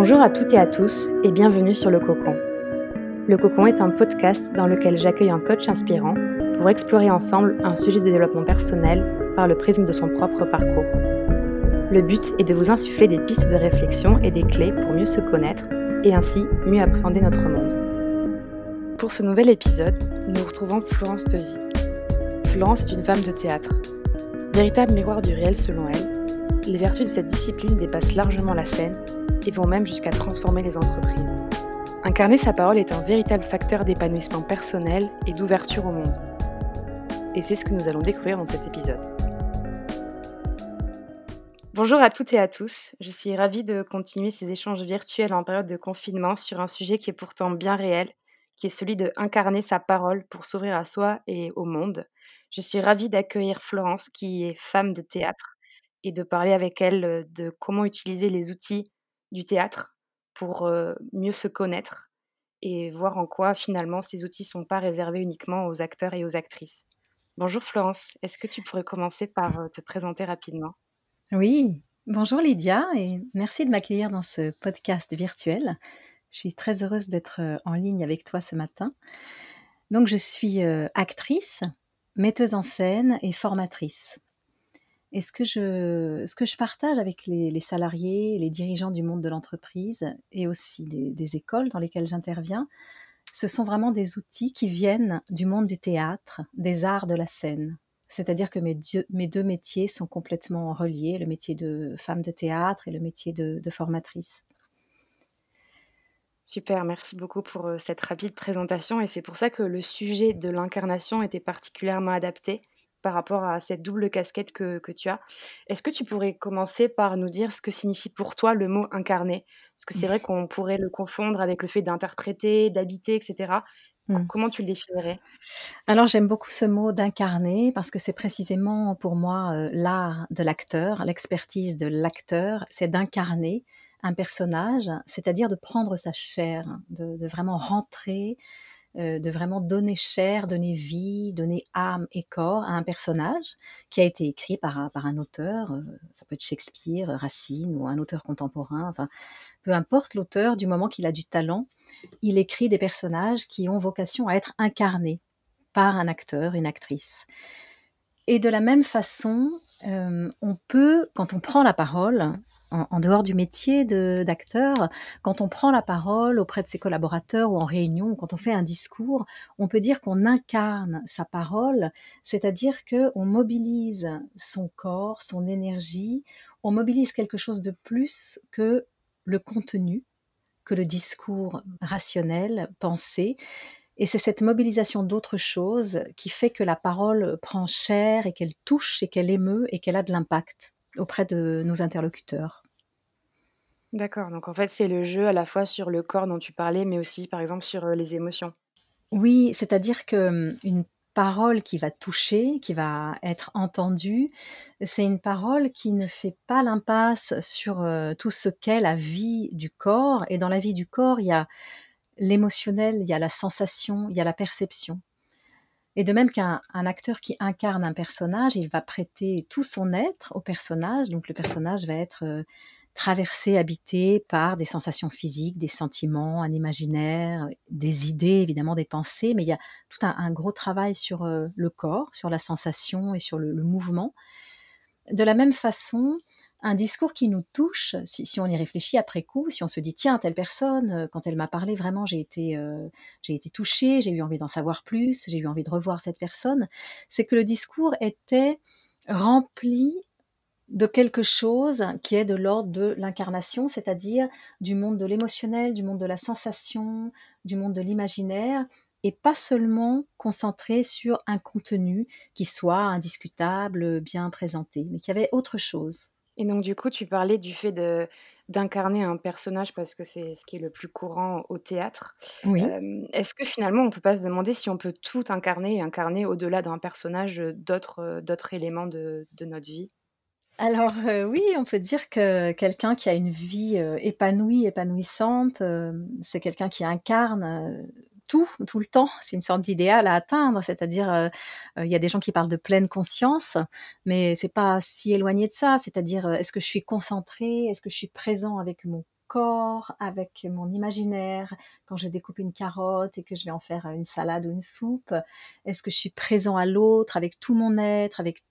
Bonjour à toutes et à tous et bienvenue sur Le Cocon. Le Cocon est un podcast dans lequel j'accueille un coach inspirant pour explorer ensemble un sujet de développement personnel par le prisme de son propre parcours. Le but est de vous insuffler des pistes de réflexion et des clés pour mieux se connaître et ainsi mieux appréhender notre monde. Pour ce nouvel épisode, nous retrouvons Florence Teuzy. Florence est une femme de théâtre. Véritable miroir du réel selon elle, les vertus de cette discipline dépassent largement la scène vont même jusqu'à transformer les entreprises. Incarner sa parole est un véritable facteur d'épanouissement personnel et d'ouverture au monde. Et c'est ce que nous allons découvrir dans cet épisode. Bonjour à toutes et à tous, je suis ravie de continuer ces échanges virtuels en période de confinement sur un sujet qui est pourtant bien réel, qui est celui de incarner sa parole pour s'ouvrir à soi et au monde. Je suis ravie d'accueillir Florence qui est femme de théâtre et de parler avec elle de comment utiliser les outils du théâtre pour mieux se connaître et voir en quoi finalement ces outils ne sont pas réservés uniquement aux acteurs et aux actrices. Bonjour Florence, est-ce que tu pourrais commencer par te présenter rapidement? Oui, bonjour Lydia et merci de m'accueillir dans ce podcast virtuel. Je suis très heureuse d'être en ligne avec toi ce matin. Donc je suis actrice, metteuse en scène et formatrice. Et ce que je, ce que je partage avec les, salariés, les dirigeants du monde de l'entreprise et aussi des, écoles dans lesquelles j'interviens, ce sont vraiment des outils qui viennent du monde du théâtre, des arts de la scène. C'est-à-dire que mes deux, mes deux métiers sont complètement reliés, le métier de femme de théâtre et le métier de, de formatrice. Super, merci beaucoup pour cette rapide présentation et c'est pour ça que le sujet de l'incarnation était particulièrement adapté par rapport à cette double casquette que, que tu as. Est-ce que tu pourrais commencer par nous dire ce que signifie pour toi le mot incarner Parce que c'est vrai qu'on pourrait le confondre avec le fait d'interpréter, d'habiter, etc. Mmh. Comment tu le définirais? Alors j'aime beaucoup ce mot d'incarner parce que c'est précisément pour moi euh, l'art de l'acteur, l'expertise de l'acteur, c'est d'incarner un personnage, c'est-à-dire de prendre sa chair, de, de vraiment rentrer euh, de vraiment donner chair, donner vie, donner âme et corps à un personnage qui a été écrit par un, auteur, euh, ça peut être Shakespeare, Racine ou un auteur contemporain, enfin, peu importe l'auteur, du moment qu'il a du talent, il écrit des personnages qui ont vocation à être incarnés par un acteur, une actrice. Et de la même façon, euh, on peut, quand on prend la parole, en, dehors du métier d'acteur, quand on prend la parole auprès de ses collaborateurs ou en réunion, ou quand on fait un discours, on peut dire qu'on incarne sa parole, c'est-à-dire que on mobilise son corps, son énergie, on mobilise quelque chose de plus que le contenu, que le discours rationnel, pensé. Et c'est cette mobilisation d'autre chose qui fait que la parole prend chair et qu'elle touche et qu'elle émeut et qu'elle a de l'impact auprès de nos interlocuteurs. D'accord, donc en fait c'est le jeu à la fois sur le corps dont tu parlais, mais aussi par exemple sur euh, les émotions. Oui, c'est-à-dire que, mmh, une parole qui va toucher, qui va être entendue, c'est une parole qui ne fait pas l'impasse sur, heu, tout ce qu'est la vie du corps et dans la vie du corps, il y a l'émotionnel, il y a la sensation, il y a la perception. Et de même qu'un un acteur qui incarne un personnage, il va prêter tout son être au personnage, donc le personnage va être, heu, traversé, habité par des sensations physiques, des sentiments, un imaginaire, des idées, évidemment des pensées, mais il y a tout un gros travail sur, heu, le corps, sur la sensation et sur le mouvement. De la même façon, un discours qui nous touche, si on y réfléchit après coup, si on se dit: «Tiens, telle personne, heu, quand elle m'a parlé, vraiment j'ai été, heu, j'ai été touchée, j'ai eu envie d'en savoir plus, j'ai eu envie de revoir cette personne», c'est que le discours était rempli de quelque chose qui est de l'ordre de l'incarnation, c'est-à-dire du monde de l'émotionnel, du monde de la sensation, du monde de l'imaginaire et pas seulement concentré sur un contenu qui soit indiscutable, bien présenté, mais qu'il y avait autre chose. Et donc du coup tu parlais du fait de d'incarner un personnage parce que c'est ce qui est le plus courant au théâtre. Oui. Est-ce que finalement on peut pas se demander si on peut tout incarner et incarner au-delà d'un personnage, d'autres, d'autres éléments de de notre vie? Alors, oui, on peut dire que quelqu'un qui a une vie, épanouie, épanouissante, c'est quelqu'un qui incarne, tout, tout le temps. C'est une sorte d'idéal à atteindre, c'est-à-dire, heu heu, il y a des gens qui parlent de pleine conscience, mais c'est pas si éloigné de ça. C'est-à-dire, heu, est-ce que je suis concentré? Est-ce que je suis présent avec mon corps, avec mon imaginaire, quand je découpe une carotte et que je vais en faire une salade ou une soupe? Est-ce que je suis présent à l'autre avec tout mon être, avec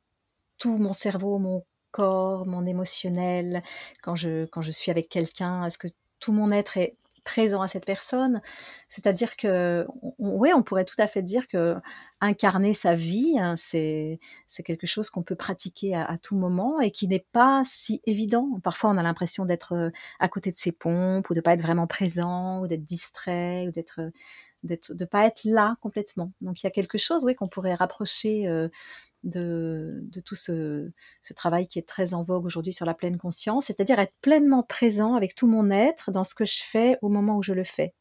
tout mon cerveau, mon corps, mon émotionnel? Quand je quand je suis avec quelqu'un, est-ce que tout mon être est présent à cette personne? C'est-à-dire qu'on on on pourrait tout à fait dire qu'incarner sa vie, hein, c'est quelque chose qu'on peut pratiquer à tout moment et qui n'est pas si évident. Parfois, on a l'impression d'être, heu, à côté de ses pompes ou de pas être vraiment présent ou d'être distrait ou d'être, d'être de pas être là complètement. Donc il y a quelque chose, oui, qu'on pourrait rapprocher, heu, de de tout ce ce travail qui est très en vogue aujourd'hui sur la pleine conscience, c'est-à-dire être pleinement présent avec tout mon être dans ce que je fais au moment où je le fais.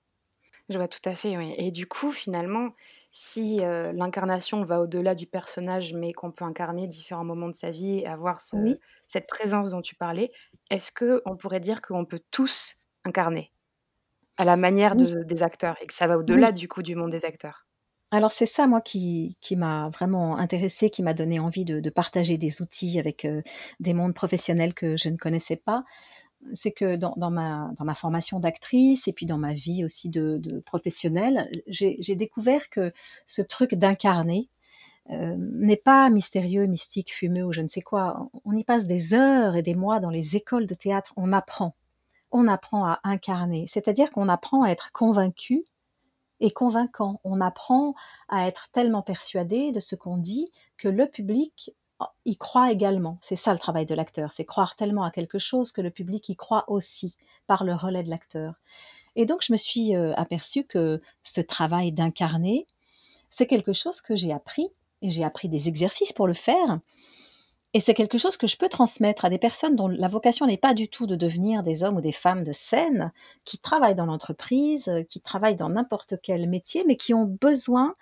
Je vois tout à fait, oui et du coup, finalement, si, heu, l'incarnation va au-delà du personnage, mais qu'on peut incarner différents moments de sa vie et avoir ce Oui, cette présence dont tu parlais, est-ce qu'on pourrait dire qu'on peut tous incarner? À la manière oui, de des acteurs et que ça va au-delà oui. du coup du monde des acteurs? Alors c'est ça moi qui qui m'a vraiment intéressée, qui m'a donné envie de partager des outils avec, des mondes professionnels que je ne connaissais pas. C'est que dans dans ma dans ma formation d'actrice et puis dans ma vie aussi de de professionnelle, j'ai découvert que ce truc d'incarner, heu, n'est pas mystérieux, mystique, fumeux ou je ne sais quoi. On y passe des heures et des mois dans les écoles de théâtre, on apprend. On apprend à incarner, c'est-à-dire qu'on apprend à être convaincu et convaincant. On apprend à être tellement persuadé de ce qu'on dit que le public y croit également. C'est ça le travail de l'acteur, c'est croire tellement à quelque chose que le public y croit aussi par le relais de l'acteur. Et donc je me suis, heu, aperçue que ce travail d'incarner, c'est quelque chose que j'ai appris et j'ai appris des exercices pour le faire et c'est quelque chose que je peux transmettre à des personnes dont la vocation n'est pas du tout de devenir des hommes ou des femmes de scène, qui travaillent dans l'entreprise, heu, qui travaillent dans n'importe quel métier, mais qui ont besoin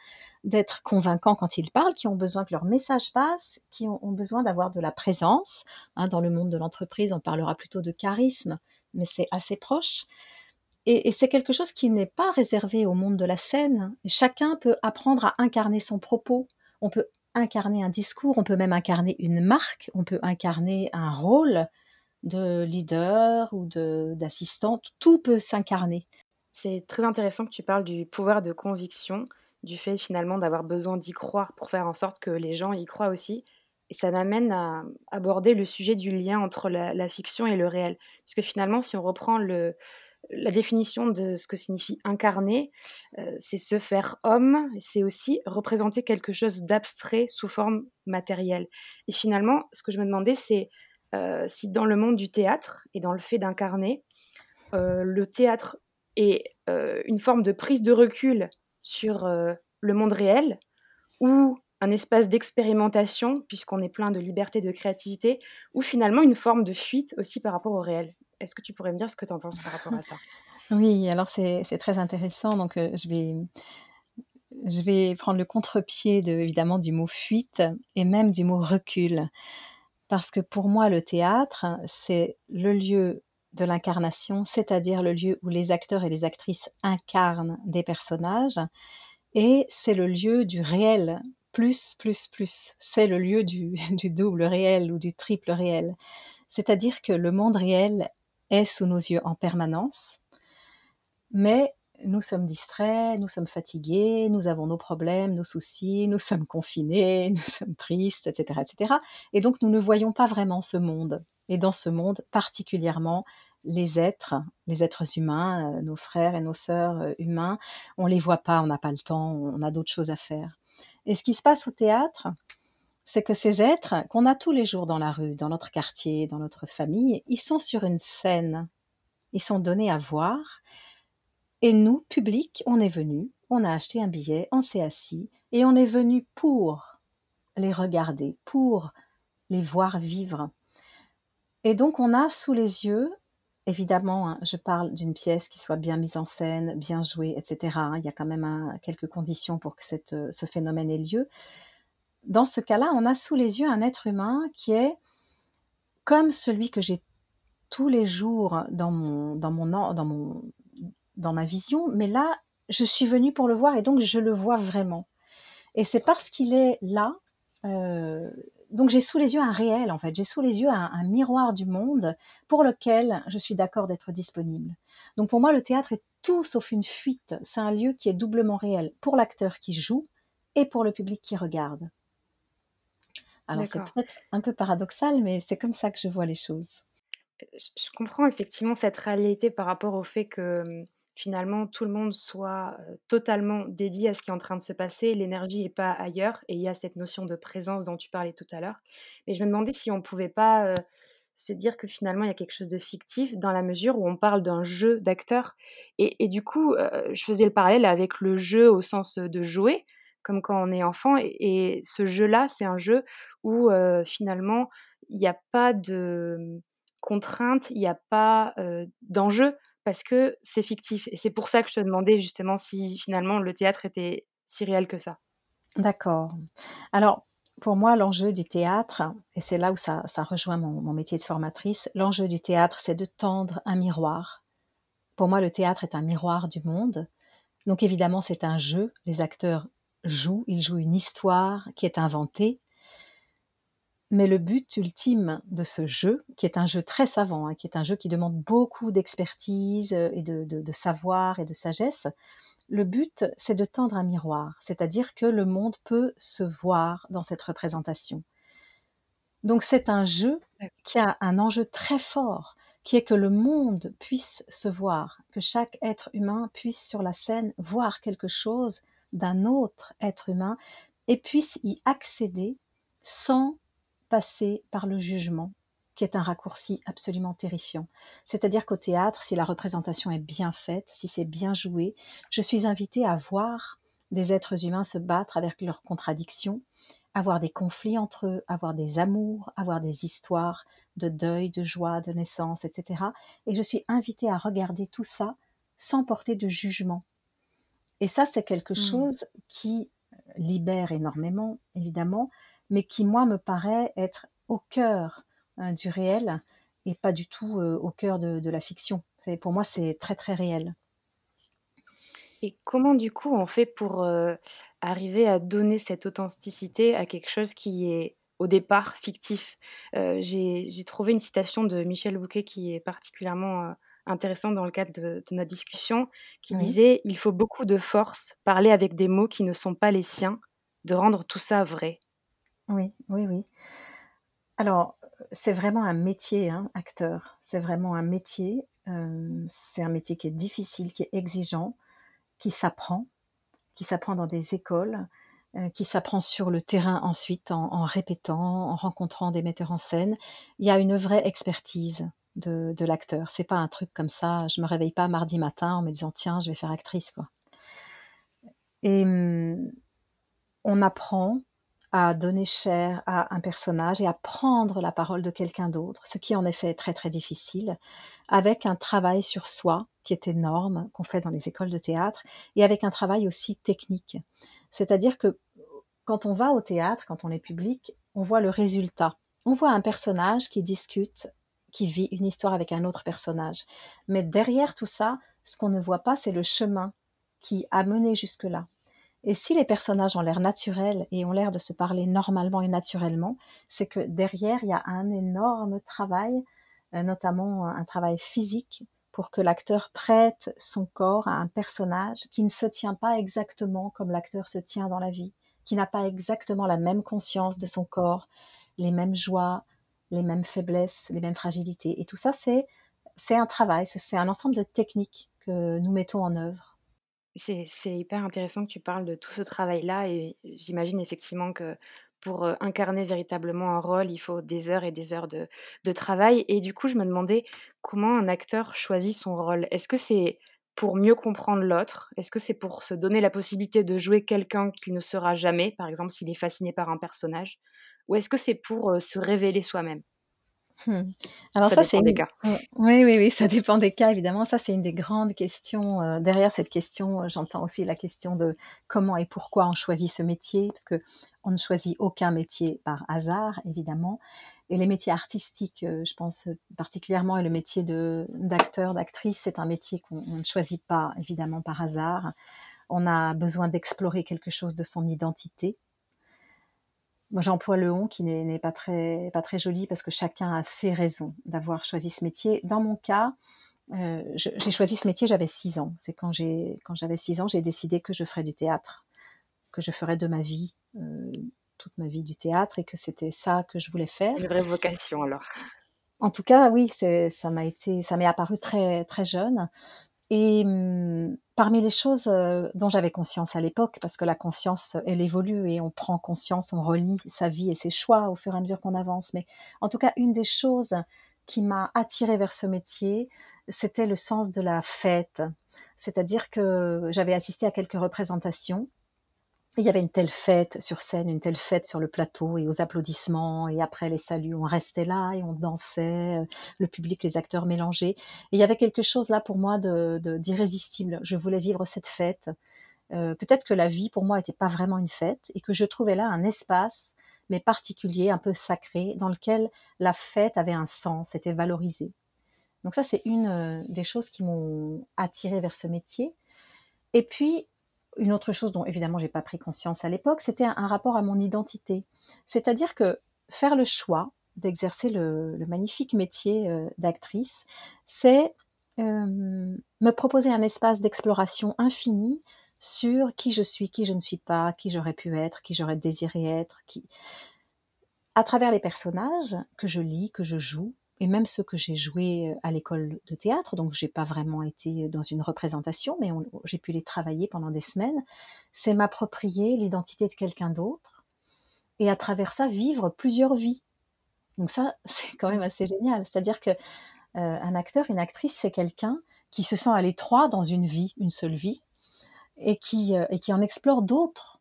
d'être convaincants quand ils parlent, qui ont besoin que leur message passe, qui ont ont besoin d'avoir de la présence. Hein, dans le monde de l'entreprise, on parlera plutôt de charisme, mais c'est assez proche et et c'est quelque chose qui n'est pas réservé au monde de la scène. Chacun peut apprendre à incarner son propos. On peut incarner un discours, on peut même incarner une marque, on peut incarner un rôle de leader ou d'assistante, tout peut s'incarner. C'est très intéressant que tu parles du pouvoir de conviction, du fait finalement d'avoir besoin d'y croire pour faire en sorte que les gens y croient aussi et ça m'amène à aborder le sujet du lien entre la la fiction et le réel. Parce que finalement, si on reprend le la définition de ce que signifie incarner, heu, c'est se faire homme, c'est aussi représenter quelque chose d'abstrait sous forme matérielle et finalement, ce que je me demandais, c'est, heu, si dans le monde du théâtre et dans le fait d'incarner, heu, le théâtre est, une forme de prise de recul sur, le monde réel ou un espace d'expérimentation puisqu'on est plein de liberté, de créativité ou finalement une forme de fuite aussi par rapport au réel? Est-ce que tu pourrais me dire ce que tu en penses par rapport à ça? Oui, alors c'est très intéressant donc heu, je vais je vais prendre le contre-pied de évidemment du mot «fuite» et même du mot «recul». Parce que pour moi, le théâtre, c'est le lieu de l'incarnation, c'est-à-dire le lieu où les acteurs et les actrices incarnent des personnages et c'est le lieu du réel, plus, plus, plus. C'est le lieu du double réel ou du triple réel. C'est-à-dire que le monde réel sous nos yeux en permanence, mais nous sommes distraits, nous sommes fatigués, nous avons nos problèmes, nos soucis, nous sommes confinés, nous sommes tristes, et cetera, et donc nous ne voyons pas vraiment ce monde. Et dans ce monde, particulièrement les êtres, les êtres humains, heu, nos frères et nos sœurs, heu, humains, on les voit pas, on n'a pas le temps, on a d'autres choses à faire. Et ce qui se passe au théâtre, c'est que ces êtres qu'on a tous les jours dans la rue, dans notre quartier, dans notre famille, ils sont sur une scène. Ils sont donnés à voir et nous, public, on est venu, on a acheté un billet, on s'est assis et on est venu pour les regarder, pour les voir vivre. Et donc on a sous les yeux, évidemment, hein, je parle d'une pièce qui soit bien mise en scène, bien jouée, et cetera, hein. Il y a quand même quelques conditions pour que heu, ce phénomène ait lieu. Dans ce cas-là, on a sous les yeux un être humain qui est comme celui que j'ai tous les jours dans mon dans mon dans mon dans ma vision, mais là, je suis venue pour le voir et donc je le vois vraiment et c'est parce qu'il est là, heu, donc j'ai sous les yeux un réel, en fait. J'ai sous les yeux un miroir du monde pour lequel je suis d'accord d'être disponible. Donc pour moi, le théâtre est tout sauf une fuite. C'est un lieu qui est doublement réel pour l'acteur qui joue et pour le public qui regarde. Alors c'est D'accord. peut-être un peu paradoxal, mais c'est comme ça que je vois les choses. je je comprends effectivement cette réalité par rapport au fait que, mmh, finalement tout le monde soit, totalement dédié à ce qui est en train de se passer. L'énergie est pas ailleurs et il y a cette notion de présence dont tu parlais tout à l'heure. Mais je me demandais si on pouvait pas, se dire que finalement il y a quelque chose de fictif dans la mesure où on parle d'un jeu d'acteurs et et du coup, je faisais le parallèle avec le jeu au sens, de jouer, comme quand on est enfant et ce jeu-là, c'est un jeu où, finalement il y a pas de, mmh contrainte, il y a pas, d'enjeu parce que c'est fictif et c'est pour ça que je te demandais justement si finalement le théâtre était si réel que ça. D'accord. Alors, pour moi, l'enjeu du théâtre, et c'est là où ça, rejoint mon métier de formatrice, l'enjeu du théâtre, c'est de tendre un miroir. Pour moi, le théâtre est un miroir du monde. Donc évidemment, c'est un jeu. Les acteurs jouent, ils jouent une histoire qui est inventée. Mais le but ultime de ce jeu, qui est un jeu très savant, hein, qui est un jeu qui demande beaucoup d'expertise euh, et de, de- savoir et de sagesse, le but, c'est de tendre un miroir, c'est-à-dire que le monde peut se voir dans cette représentation. Donc c'est un jeu qui a un enjeu très fort, qui est que le monde puisse se voir, que chaque être humain puisse sur la scène voir quelque chose d'un autre être humain et puisse y accéder sans passer par le jugement, qui est un raccourci absolument terrifiant. C'est-à-dire qu'au théâtre, si la représentation est bien faite, si c'est bien joué, je suis invitée à voir des êtres humains se battre avec leurs contradictions, avoir des conflits entre eux, avoir des amours, avoir des histoires de deuil, de joie, de naissance, etc. Et je suis invitée à regarder tout ça sans porter de jugement. Et ça, c'est quelque mmh. chose qui libère énormément, évidemment, mais qui, moi, me paraît être au cœur euh, du réel et pas du tout euh, au cœur de, de la fiction. C'est- Pour moi, c'est très, très réel. Et comment du coup on fait pour, heu, arriver à donner cette authenticité à quelque chose qui est au départ fictif? Heu, j'ai j'ai trouvé une citation de Michel Bouquet qui est particulièrement, heu, intéressante dans le cadre de de notre discussion, qui Oui, disait: «Il faut beaucoup de force, parler avec des mots qui ne sont pas les siens, de rendre tout ça vrai». oui, oui, oui. Alors, c'est vraiment un métier, hein, acteur. C'est vraiment un métier. Hem, c'est un métier qui est difficile, qui est exigeant, qui s'apprend, qui s'apprend dans des écoles, heu, qui s'apprend sur le terrain ensuite en en répétant, en rencontrant des metteurs en scène. Il y a une vraie expertise de de l'acteur. C'est pas un truc comme ça, je me réveille pas mardi matin en me disant: «Tiens, je vais faire actrice», quoi et mmh on apprend à donner chair à un personnage et à prendre la parole de quelqu'un d'autre, ce qui en effet est très, très difficile, avec un travail sur soi qui est énorme, qu'on fait dans les écoles de théâtre et avec un travail aussi technique. C'est-à-dire que quand on va au théâtre, quand on est public, on voit le résultat. On voit un personnage qui discute, qui vit une histoire avec un autre personnage. Mais derrière tout ça, ce qu'on ne voit pas, c'est le chemin qui a mené jusque-là. Et si les personnages ont l'air naturels et ont l'air de se parler normalement et naturellement, c'est que derrière, il y a un énorme travail, euh, notamment un travail physique, pour que l'acteur prête son corps à un personnage qui ne se tient pas exactement comme l'acteur se tient dans la vie, qui n'a pas exactement la même conscience de son corps, les mêmes joies, les mêmes faiblesses, les mêmes fragilités. Et tout ça, c'est c'est un travail, c'est un ensemble de techniques que nous mettons en œuvre. C'est c'est hyper intéressant que tu parles de tout ce travail-là et j'imagine effectivement que pour, heu, incarner véritablement un rôle, il faut des heures et des heures de de travail et du coup, je me demandais comment un acteur choisit son rôle? Est-ce que c'est pour mieux comprendre l'autre? Est-ce que c'est pour se donner la possibilité de jouer quelqu'un qu'il ne sera jamais, par exemple s'il est fasciné par un personnage? Ou est-ce que c'est pour, se révéler soi-même? Ou Alors ça ça, c'est dépend des cas? heu, oui, oui, oui, ça dépend des cas évidemment. Ça, c'est une des grandes questions, derrière cette question, j'entends aussi la question de comment et pourquoi on choisit ce métier, parce que on ne choisit aucun métier par hasard évidemment et les métiers artistiques, je pense, particulièrement et le métier d'acteur, d'actrice, c'est un métier qu'on on ne choisit pas évidemment par hasard. On a besoin d'explorer quelque chose de son identité Moi, j'emploie le «on» qui n'est pas très pas très joli parce que chacun a ses raisons d'avoir choisi ce métier. Dans mon cas, je j'ai choisi ce métier, j'avais 6 ans. C'est quand j'avais 6 ans, j'ai décidé que je ferais du théâtre, que je ferais de ma vie, heu, toute ma vie du théâtre et que c'était ça que je voulais faire. C'est une vraie vocation alors. En tout cas, oui, ça m'a été ça m'est apparu très très jeune et mmh, parmi les choses, dont j'avais conscience à l'époque, parce que la conscience, elle évolue et on prend conscience, on relie sa vie et ses choix au fur et à mesure qu'on avance. Mais en tout cas, une des choses qui m'a attirée vers ce métier, c'était le sens de la fête. C'est-à-dire que j'avais assisté à quelques représentations il y avait une telle fête sur scène, une telle fête sur le plateau et aux applaudissements et après les saluts, on restait là et on dansait, heu, le public, les acteurs mélangés et il y avait quelque chose là pour moi de de d'irrésistible. Je voulais vivre cette fête. Heu, peut-être que la vie pour moi était pas vraiment une fête et que je trouvais là un espace, mais particulier, un peu sacré, dans lequel la fête avait un sens, était valorisée. Donc ça, c'est une, heu, des choses qui m'ont attirée vers ce métier et puis une autre chose dont évidemment j'ai pas pris conscience à l'époque, c'était un, rapport à mon identité. C'est-à-dire que faire le choix d'exercer le, le magnifique métier euh, d'actrice, c'est euh, me proposer un espace d'exploration infini sur qui je suis, qui je ne suis pas, qui j'aurais pu être, qui j'aurais désiré être, qui... à travers les personnages que je lis, que je joue, et même ceux que j'ai joués à l'école de théâtre, donc j'ai pas vraiment été dans une représentation, mais j'ai pu les travailler pendant des semaines, c'est m'approprier l'identité de quelqu'un d'autre et à travers ça vivre plusieurs vies. Donc ça, c'est quand même assez génial. C'est-à-dire que un acteur, une actrice, c'est quelqu'un qui se sent à l'étroit dans une vie, une seule vie, et qui, et qui en explore d'autres.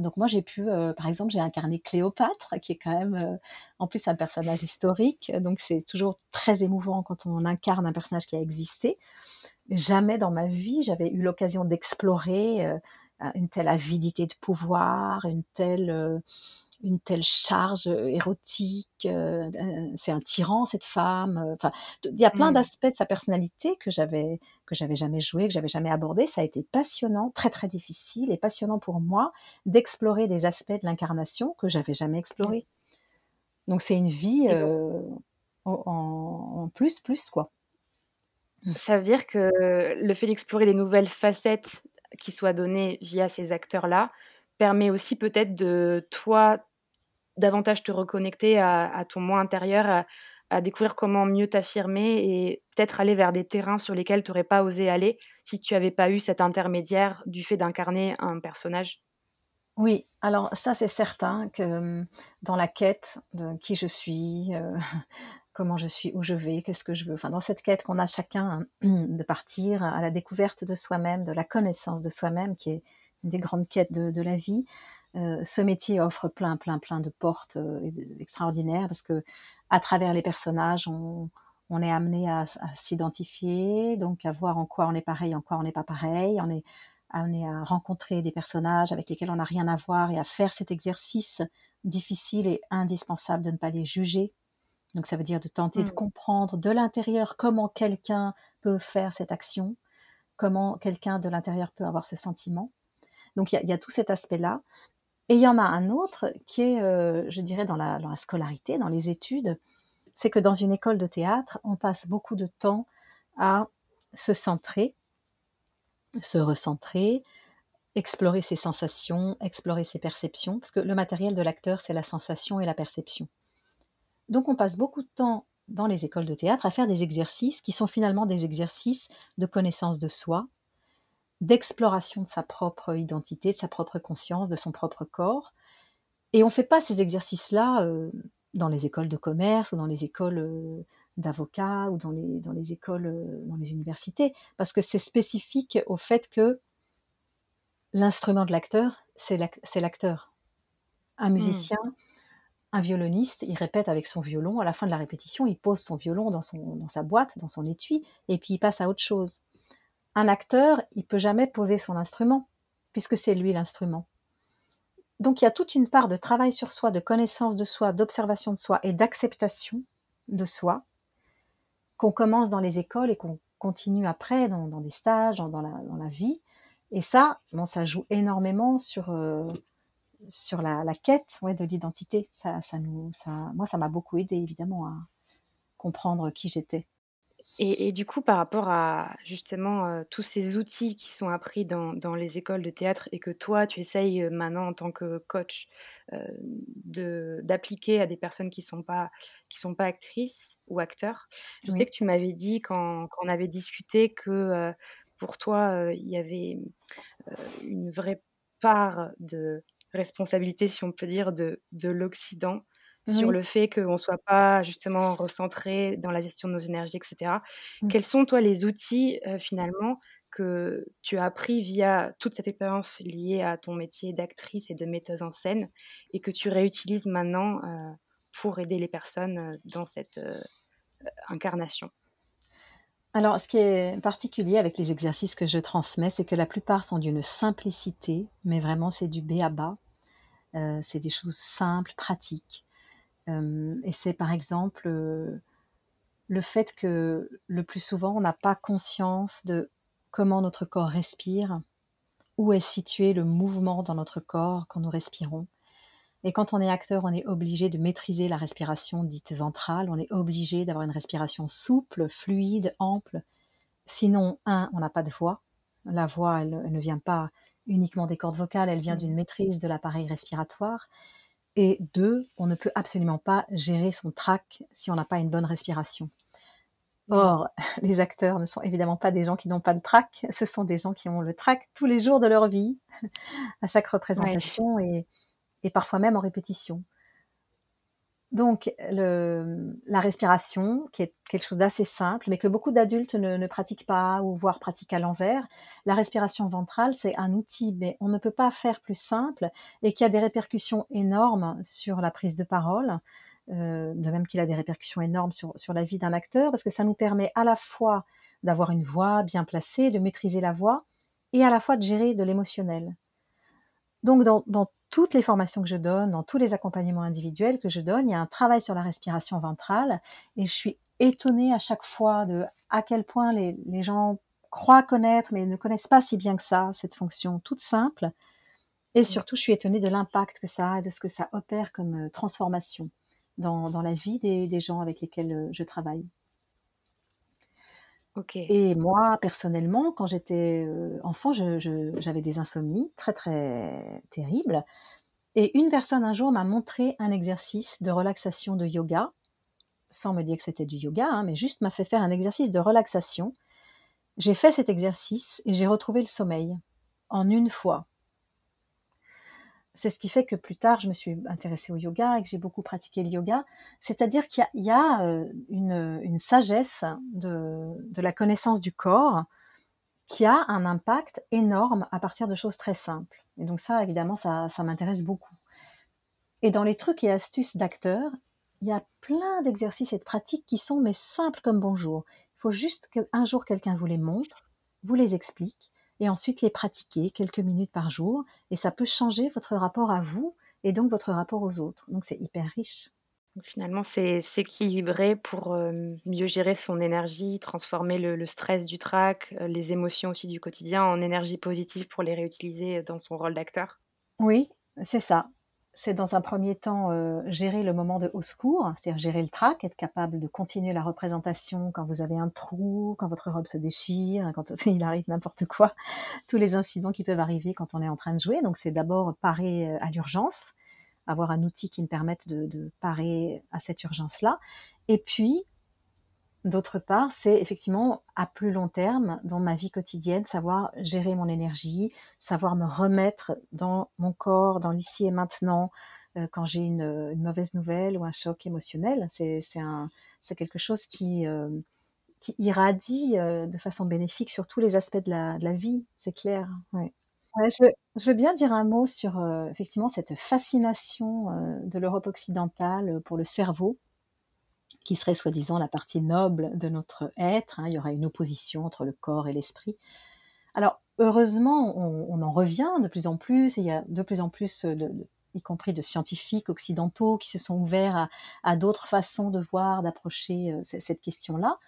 Donc moi j'ai pu, par exemple, j'ai incarné Cléopâtre, qui est quand même en plus un personnage historique, donc c'est toujours très émouvant quand on incarne un personnage qui a existé. Jamais dans ma vie j'avais eu l'occasion d'explorer une telle avidité de pouvoir, une telle, une telle charge érotique. euh, c'est un tyran cette femme. Enfin, il y a plein Mmh. d'aspects de sa personnalité que j'avais que j'avais jamais joué, que j'avais jamais abordé. Ça a été passionnant, très très difficile et passionnant pour moi d'explorer des aspects de l'incarnation que j'avais jamais explorés. Oui. Donc c'est une vie euh, en, en- plus plus quoi. ça veut dire que le fait d'explorer des nouvelles facettes qui soient données via ces acteurs-là, permet aussi peut-être de, toi, davantage te reconnecter à ton moi intérieur, à découvrir comment mieux t'affirmer et peut-être aller vers des terrains sur lesquels tu aurais pas osé aller si tu avais pas eu cet intermédiaire du fait d'incarner un personnage? Oui, alors ça c'est certain que dans la quête de qui je suis, euh, comment je suis, où je vais, qu'est-ce que je veux. Enfin, dans cette quête qu'on a chacun de partir à la découverte de soi-même, de la connaissance de soi-même, qui est une des grandes quêtes de la vie. Euh, ce métier offre plein, plein, plein de portes euh, extraordinaires parce que à travers les personnages, on, on est amené à, s'identifier, donc à voir en quoi on est pareil, en quoi on n'est pas pareil. On est amené à rencontrer des personnages avec lesquels on n'a rien à voir et à faire cet exercice difficile et indispensable de ne pas les juger donc ça veut dire de tenter de Mmh. comprendre de l'intérieur comment quelqu'un peut faire cette action, comment quelqu'un de l'intérieur peut avoir ce sentiment. Donc il y a, il y a tout cet aspect-là. Et il y en a un autre qui est, euh, je dirais, dans la, dans la scolarité, dans les études, c'est que dans une école de théâtre, on passe beaucoup de temps à se centrer, se recentrer, explorer ses sensations, explorer ses perceptions, parce que le matériel de l'acteur, c'est la sensation et la perception. Donc on passe beaucoup de temps dans les écoles de théâtre à faire des exercices qui sont finalement des exercices de connaissance de soi, d'exploration de sa propre identité, de sa propre conscience, de son propre corps. Et on ne fait pas ces exercices-là euh, dans les écoles de commerce ou dans les écoles euh, d'avocats ou dans les, dans les écoles, euh, dans les universités, parce que c'est spécifique au fait que l'instrument de l'acteur, c'est l'ac- c'est l'acteur. Un Mmh. musicien, Un violoniste, il répète avec son violon, à la fin de la répétition, il pose son violon dans, son, dans sa boîte, dans son étui, et puis il passe à autre chose. Un acteur, il peut jamais poser son instrument, puisque c'est lui l'instrument. Donc il y a toute une part de travail sur soi, de connaissance de soi, d'observation de soi et d'acceptation de soi, qu'on commence dans les écoles et qu'on continue après dans, des stages, dans, la, vie. Et ça, bon, ça joue énormément sur, euh, la quête, de l'identité. Ça ça moi, ça m'a beaucoup aidé évidemment à comprendre qui j'étais. Et et du coup, par rapport à justement, heu, tous ces outils qui sont appris dans dans les écoles de théâtre et que toi, tu essayes, heu, maintenant en tant que coach, de d'appliquer à des personnes qui sont pas qui sont pas actrices ou acteurs. Je sais Oui, que tu m'avais dit quand quand on avait discuté que, pour toi, il y avait, une vraie part de responsabilité, si on peut dire, de de l'Occident sur oui. le fait qu'on ne soit pas justement recentré dans la gestion de nos énergies et cetera. Mmh. Quels sont toi les outils, finalement que tu as appris via toute cette expérience liée à ton métier d'actrice et de metteuse en scène et que tu réutilises maintenant, pour aider les personnes, dans cette, incarnation? Alors, ce qui est particulier avec les exercices que je transmets, c'est que la plupart sont d'une simplicité, mais vraiment c'est du b.a.-ba. Heu, c'est des choses simples, pratiques. Hem et c'est par exemple, heu, le fait que le plus souvent on n'a pas conscience de comment notre corps respire, où est situé le mouvement dans notre corps quand nous respirons. Et quand on est acteur, on est obligé de maîtriser la respiration dite ventrale, on est obligé d'avoir une respiration souple, fluide, ample. Sinon, un, on n'a pas de voix. La voix, elle, elle ne vient pas uniquement des cordes vocales, elle vient d'une Mmh maîtrise de l'appareil respiratoire. Et deux, on ne peut absolument pas gérer son trac si on n'a pas une bonne respiration. Mmh. Or, les acteurs ne sont évidemment pas des gens qui n'ont pas le trac, ce sont des gens qui ont le trac tous les jours de leur vie, à chaque Ouais. représentation et, et parfois même en répétition. Donc la respiration, qui est quelque chose d'assez simple, mais que beaucoup d'adultes ne pratiquent pas ou voire pratiquent à l'envers. La respiration ventrale, c'est un outil, mais on ne peut pas faire plus simple et qui a des répercussions énormes sur la prise de parole, heu, de même qu'il a des répercussions énormes sur la vie d'un acteur, parce que ça nous permet à la fois d'avoir une voix bien placée, de maîtriser la voix et à la fois de gérer de l'émotionnel. Donc dans toutes les formations que je donne, dans tous les accompagnements individuels que je donne, il y a un travail sur la respiration ventrale et je suis étonnée à chaque fois de à quel point les les gens croient connaître, mais ne connaissent pas si bien que ça, cette fonction toute simple et Mmh. surtout je suis étonnée de l'impact que ça a et de ce que ça opère comme, heu, transformation dans dans la vie des des gens avec lesquels, heu, je travaille. Et moi, personnellement, quand j'étais, heu, enfant, j'avais des insomnies très, très terribles Et une personne un jour m'a montré un exercice de relaxation de yoga, sans me dire que c'était du yoga, hein, mais juste m'a fait faire un exercice de relaxation. J'ai fait cet exercice et j'ai retrouvé le sommeil en une fois. C'est ce qui fait que plus tard, je me suis intéressée au yoga et que j'ai beaucoup pratiqué le yoga. C'est-à-dire qu'il y a, heu, une, sagesse de la connaissance du corps qui a un impact énorme à partir de choses très simples. Et donc ça, évidemment, ça ça m'intéresse beaucoup. Et dans les trucs et astuces d'acteurs, il y a plein d'exercices et de pratiques qui sont mais simples comme bonjour. Il faut juste qu'un jour quelqu'un vous les montre, vous les explique et ensuite les pratiquer quelques minutes par jour et ça peut changer votre rapport à vous et donc votre rapport aux autres. Donc c'est hyper riche. Donc finalement, c'est s'équilibrer pour, mieux gérer son énergie, transformer le le stress du trac, heu, les émotions aussi du quotidien en énergie positive pour les réutiliser, dans son rôle d'acteur. Oui, c'est ça. C'est dans un premier temps, heu, gérer le moment de «au secours», c'est-à-dire gérer le trac, être capable de continuer la représentation quand vous avez un trou, quand votre robe se déchire, quand il arrive n'importe quoi, tous les incidents qui peuvent arriver quand on est en train de jouer. Donc c'est d'abord parer, heu, à l'urgence, avoir un outil qui me permette de parer à cette urgence-là et puis D'autre part, c'est effectivement à plus long terme, dans ma vie quotidienne, savoir gérer mon énergie, savoir me remettre dans mon corps, dans l'ici et maintenant, heu, quand j'ai une, mauvaise nouvelle ou un choc émotionnel. C'est quelque chose qui, hem, qui irradie, heu, de façon bénéfique sur tous les aspects de la de la vie, c'est clair, ouais. Je veux je veux bien dire un mot sur, effectivement cette fascination, de l'Europe occidentale, pour le cerveau. Qui serait soi-disant la partie noble de notre être, hein. Il y aura une opposition entre le corps et l'esprit. Alors heureusement, on en revient de plus en plus et il y a de plus en plus, y compris de scientifiques occidentaux qui se sont ouverts à d'autres façons de voir, d'approcher, ce cette question-là.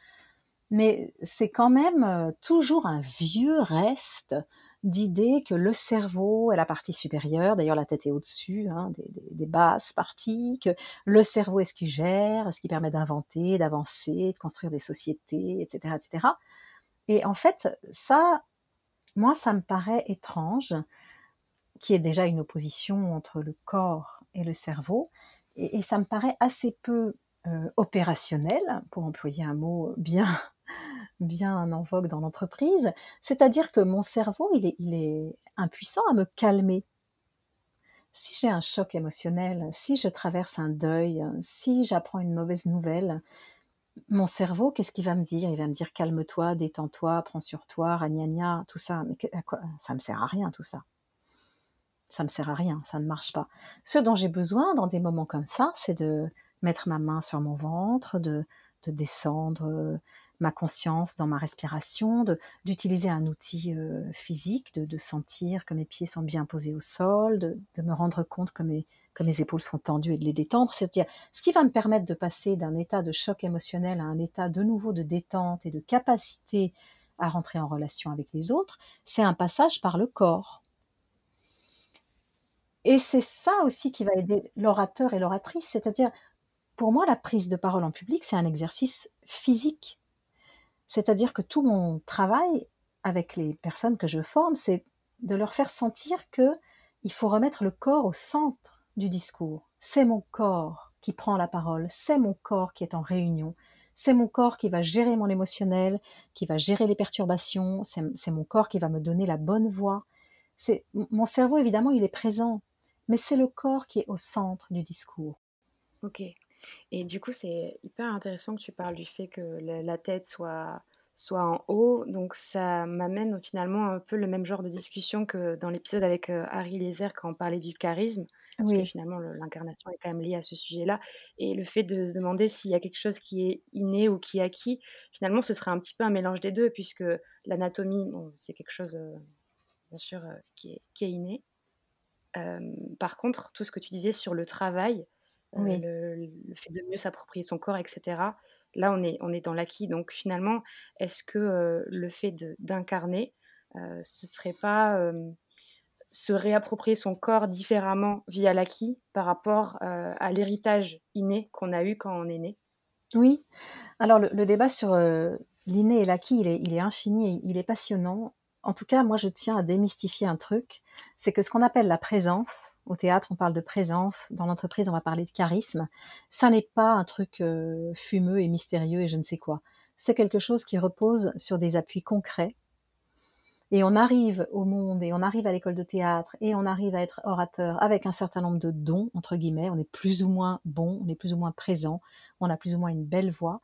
Mais c'est quand même, toujours un vieux reste d'idée que le cerveau est la partie supérieure, d'ailleurs la tête est au-dessus, hein, des basses parties, que le cerveau est ce qui gère, ce qui permet d'inventer, d'avancer, de construire des sociétés et cetera et en fait, ça, moi, ça me paraît étrange, qu'il y ait déjà une opposition entre le corps et le cerveau. Et ça me paraît assez peu, heu, opérationnel, pour employer un mot bien bien en vogue dans l'entreprise. C'est-à-dire que mon cerveau, il est impuissant à me calmer. Si j'ai un choc émotionnel, si je traverse un deuil, si j'apprends une mauvaise nouvelle, mon cerveau, qu'est-ce qu'il va me dire? Il va me dire: «Calme-toi, détends-toi, prends sur toi, ragnagna», tout ça, mais à quoi? Ça me sert à rien tout ça. Ça me sert à rien, ça ne marche pas. Ce dont j'ai besoin dans des moments comme ça, c'est de mettre ma main sur mon ventre, de de descendre, ma conscience dans ma respiration, d'utiliser un outil, heu, physique, de sentir que mes pieds sont bien posés au sol, de de me rendre compte que mes que mes épaules sont tendues et de les détendre. C'est-à-dire, ce qui va me permettre de passer d'un état de choc émotionnel à un état de nouveau de détente et de capacité à rentrer en relation avec les autres, c'est un passage par le corps. Et c'est ça aussi qui va aider l'orateur et l'oratrice, c'est-à-dire, pour moi, la prise de parole en public, c'est un exercice physique. C'est-à-dire que tout mon travail avec les personnes que je forme, c'est de leur faire sentir qu'il faut remettre le corps au centre du discours. C'est mon corps qui prend la parole, c'est mon corps qui est en réunion, c'est mon corps qui va gérer mon émotionnel, qui va gérer les perturbations, c'est mon corps qui va me donner la bonne voix. C'est mon mon cerveau évidemment, il est présent, mais c'est le corps qui est au centre du discours. OK et du coup, c'est hyper intéressant que tu parles du fait que la la tête soit soit en haut, donc ça m'amène finalement un peu le même genre de discussion que dans l'épisode avec, heu, Harry Lézer quand on parlait du charisme, parce que Oui. finalement le l'incarnation est quand même liée à ce sujet-là et le fait de se demander s'il y a quelque chose qui est inné ou qui est acquis, finalement ce serait un petit peu un mélange des 2 puisque l'anatomie, bon, c'est quelque chose, heu, bien sûr, heu, qui est qui est inné. Par contre, tout ce que tu disais sur le travail, Oui. le le fait de mieux s'approprier son corps et cetera, là on est on est dans l'acquis donc finalement, est-ce que, le fait de d'incarner, heu, ce serait pas, se réapproprier son corps différemment via l'acquis par rapport, à l'héritage inné qu'on a eu quand on est né? Oui, alors le le débat sur, l'inné et l'acquis, il est il est infini et il est passionnant. En tout cas, moi, je tiens à démystifier un truc, c'est que ce qu'on appelle la présence, au théâtre, on parle de présence, dans l'entreprise, on va parler de charisme, ça n'est pas un truc, heu, fumeux et mystérieux et je ne sais quoi. C'est quelque chose qui repose sur des appuis concrets et on arrive au monde et on arrive à l'école de théâtre et on arrive à être orateur avec un certain nombre de «dons» entre guillemets. On est plus ou moins bon, on est plus ou moins présent, on a plus ou moins une belle voix,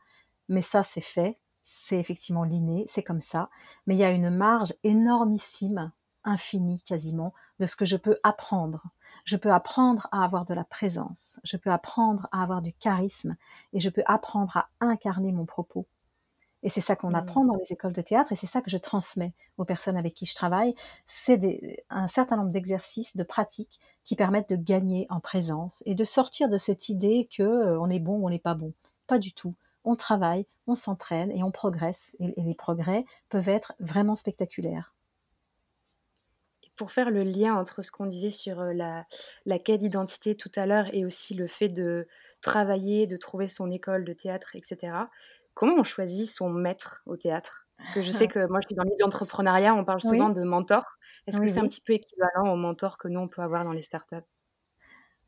mais ça, c'est fait, c'est effectivement l'inné, c'est comme ça. Mais il y a une marge énormissime, infinie quasiment, de ce que je peux apprendre. Je peux apprendre à avoir de la présence, je peux apprendre à avoir du charisme et je peux apprendre à incarner mon propos. Et c'est ça qu'on Mmh. apprend dans les écoles de théâtre et c'est ça que je transmets aux personnes avec qui je travaille. C'est un certain nombre d'exercices, de pratiques qui permettent de gagner en présence et de sortir de cette idée que, heu, on est bon ou on n'est pas bon. Pas du tout. On travaille, on s'entraîne et on progresse et et les progrès peuvent être vraiment spectaculaires. Pour faire le lien entre ce qu'on disait sur, la la quête d'identité tout à l'heure et aussi le fait de travailler, de trouver son école de théâtre et cetera. Comment on choisit son maître au théâtre? Parce que je sais que moi je suis dans le milieu de l'entrepreneuriat, on parle souvent Oui, de mentor. Est-ce que oui, c'est un petit peu équivalent au mentor que nous on peut avoir dans les startups?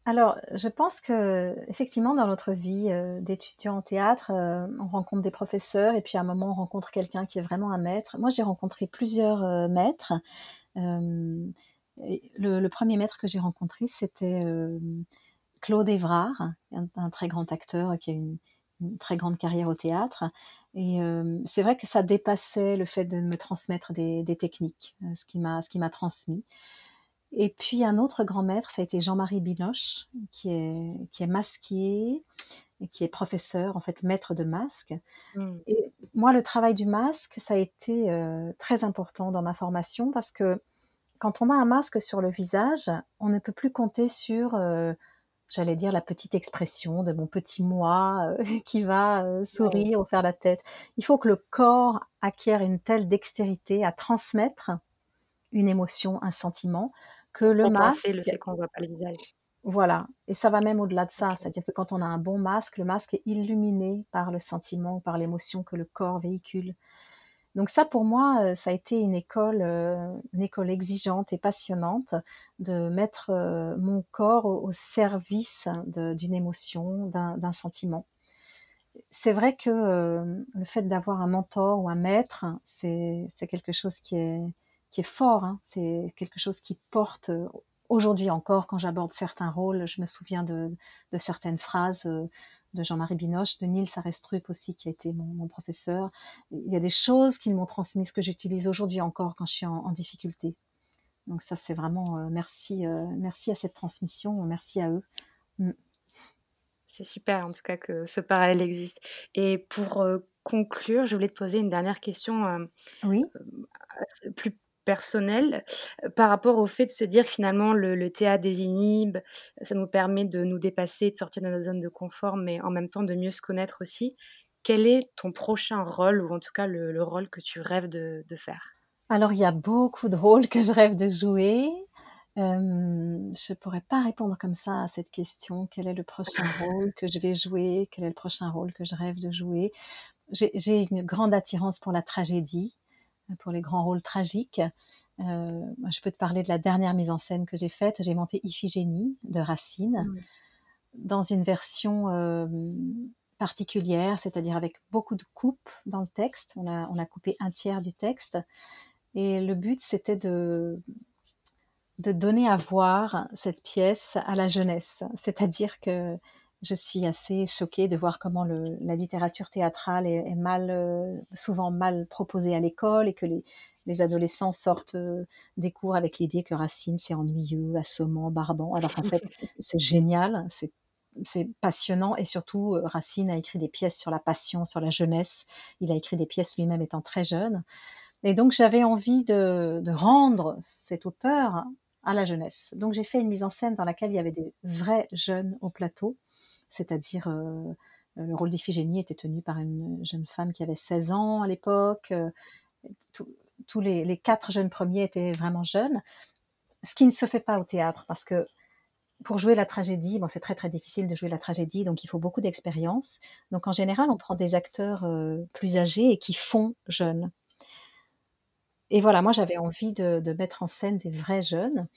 Alors, je pense qu'effectivement, dans notre vie, heu, d'étudiant en théâtre, on rencontre des professeurs et puis à un moment, on rencontre quelqu'un qui est vraiment un maître. Moi, j'ai rencontré plusieurs, maîtres. Le 1 maître que j'ai rencontré, c'était, Claude Évrard, un très grand acteur qui a une très grande carrière au théâtre et c'est vrai que ça dépassait le fait de me transmettre des techniques, ce qu'il m'a transmis. Et puis un autre grand maître, ça a été Jean-Marie Binoche, qui est qui est masquier qui est professeur, en fait, maître de masque. Mmh. Et moi, le travail du masque, ça a été, très important dans ma formation parce que quand on a un masque sur le visage, on ne peut plus compter sur, j'allais dire, la petite expression de mon petit moi, qui va, sourire ou faire la tête. Il faut que le corps acquiert une telle dextérité à transmettre une émotion, un sentiment, que le Compenser le masque fait qu'on voit pas le visage. Voilà et ça va même au-delà de ça. OK. C'est-à-dire que quand on a un bon masque, le masque est illuminé par le sentiment, par l'émotion que le corps véhicule. Donc ça pour moi, heu, ça a été une école, heu, une école exigeante et passionnante de mettre, heu, mon corps au au service de d'une émotion, d'un d'un sentiment. C'est vrai que, le fait d'avoir un mentor ou un maître, c'est c'est quelque chose qui est qui est fort, hein. C'est quelque chose qui porte, heu, aujourd'hui encore quand j'aborde certains rôles, je me souviens de de certaines phrases, heu, de Jean-Marie Binoche, de Niels Arestrup aussi qui a été mon mon professeur. Il y a des choses qu'ils m'ont transmises que j'utilise aujourd'hui encore quand je suis en en difficulté. Donc ça, c'est vraiment, heu, merci, heu, merci à cette transmission, merci à eux. Mmh. C'est super en tout cas que ce parallèle existe et pour, conclure, je voulais te poser une dernière question, Oui. plus personnelle, heu, par rapport au fait de se dire finalement le le théâtre désinhibe, ça nous permet de nous dépasser, de sortir de notre zone de confort, mais en même temps de mieux se connaître aussi. Quel est ton prochain rôle ou en tout cas le le rôle que tu rêves de de faire? Alors il y a beaucoup de rôles que je rêve de jouer. Je pourrais pas répondre comme ça à cette question. Quel est le prochain rôle que je vais jouer? Quel est le prochain rôle que je rêve de jouer? J'ai une grande attirance pour la tragédie, pour les grands rôles tragiques. Moi je peux te parler de la dernière mise en scène que j'ai faite. J'ai monté Iphigénie de Racine Mmh. dans une version, hem, particulière, c'est-à-dire avec beaucoup de coupes dans le texte. On a on a coupé un tiers du texte et le but c'était de de donner à voir cette pièce à la jeunesse. C'est-à-dire que je suis assez choquée de voir comment le la littérature théâtrale est est mal, heu, souvent mal proposée à l'école et que les les adolescents sortent, heu, des cours avec l'idée que Racine, c'est ennuyeux, assommant, barbant, alors qu'en fait, c'est génial, c'est c'est passionnant et surtout, heu, Racine a écrit des pièces sur la passion, sur la jeunesse. Il a écrit des pièces lui-même étant très jeune et donc j'avais envie de de rendre cet auteur à la jeunesse. Donc j'ai fait une mise en scène dans laquelle il y avait des vrais jeunes au plateau, c'est-à-dire, heu, le rôle d'Iphigénie était tenu par une jeune femme qui avait 16 ans à l'époque, heu, tous les 4 jeunes premiers étaient vraiment jeunes. Ce qui ne se fait pas au théâtre parce que pour jouer la tragédie, bon, c'est très, très difficile de jouer la tragédie, donc il faut beaucoup d'expérience. Donc en général, on prend des acteurs, heu, plus âgés et qui font jeunes. Et voilà, moi j'avais envie de mettre en scène des vrais jeunes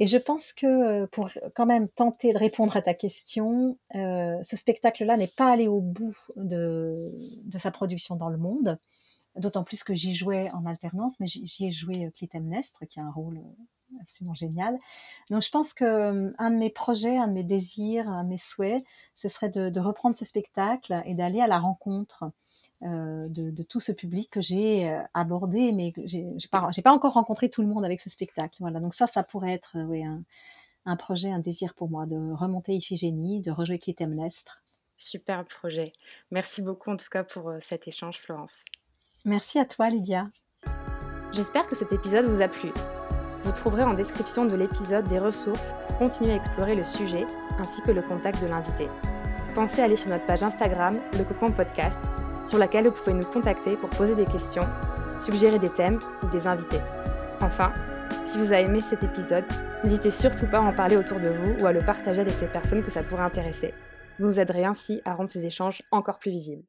et je pense que, pour quand même tenter de répondre à ta question, ce spectacle-là n'est pas allé au bout de de sa production dans le monde, d'autant plus que j'y jouais en alternance, mais j'y ai joué, Clytemnestre qui a un rôle, absolument génial. Donc je pense que, hem, un de mes projets, un de mes désirs, un de mes souhaits, ce serait de reprendre ce spectacle et d'aller à la rencontre, heu, de de tout ce public que j'ai, heu, abordé, mais que j'ai j'ai pas j'ai pas encore rencontré tout le monde avec ce spectacle. Voilà, donc ça, ça pourrait être, oui, un un projet, un désir pour moi de remonter Iphigénie, de rejouer Clytemnestre. Superbe projet. Merci beaucoup en tout cas pour, cet échange Florence. Merci à toi Lydia. J'espère que cet épisode vous a plu. Vous trouverez en description de l'épisode des ressources pour continuer à explorer le sujet ainsi que le contact de l'invité. Pensez à aller sur notre page Instagram, le Cocon Podcast, sur laquelle vous pouvez nous contacter pour poser des questions, suggérer des thèmes ou des invités. Enfin, si vous avez aimé cet épisode, n'hésitez surtout pas à en parler autour de vous ou à le partager avec les personnes que ça pourrait intéresser. Vous nous aiderez ainsi à rendre ces échanges encore plus visibles.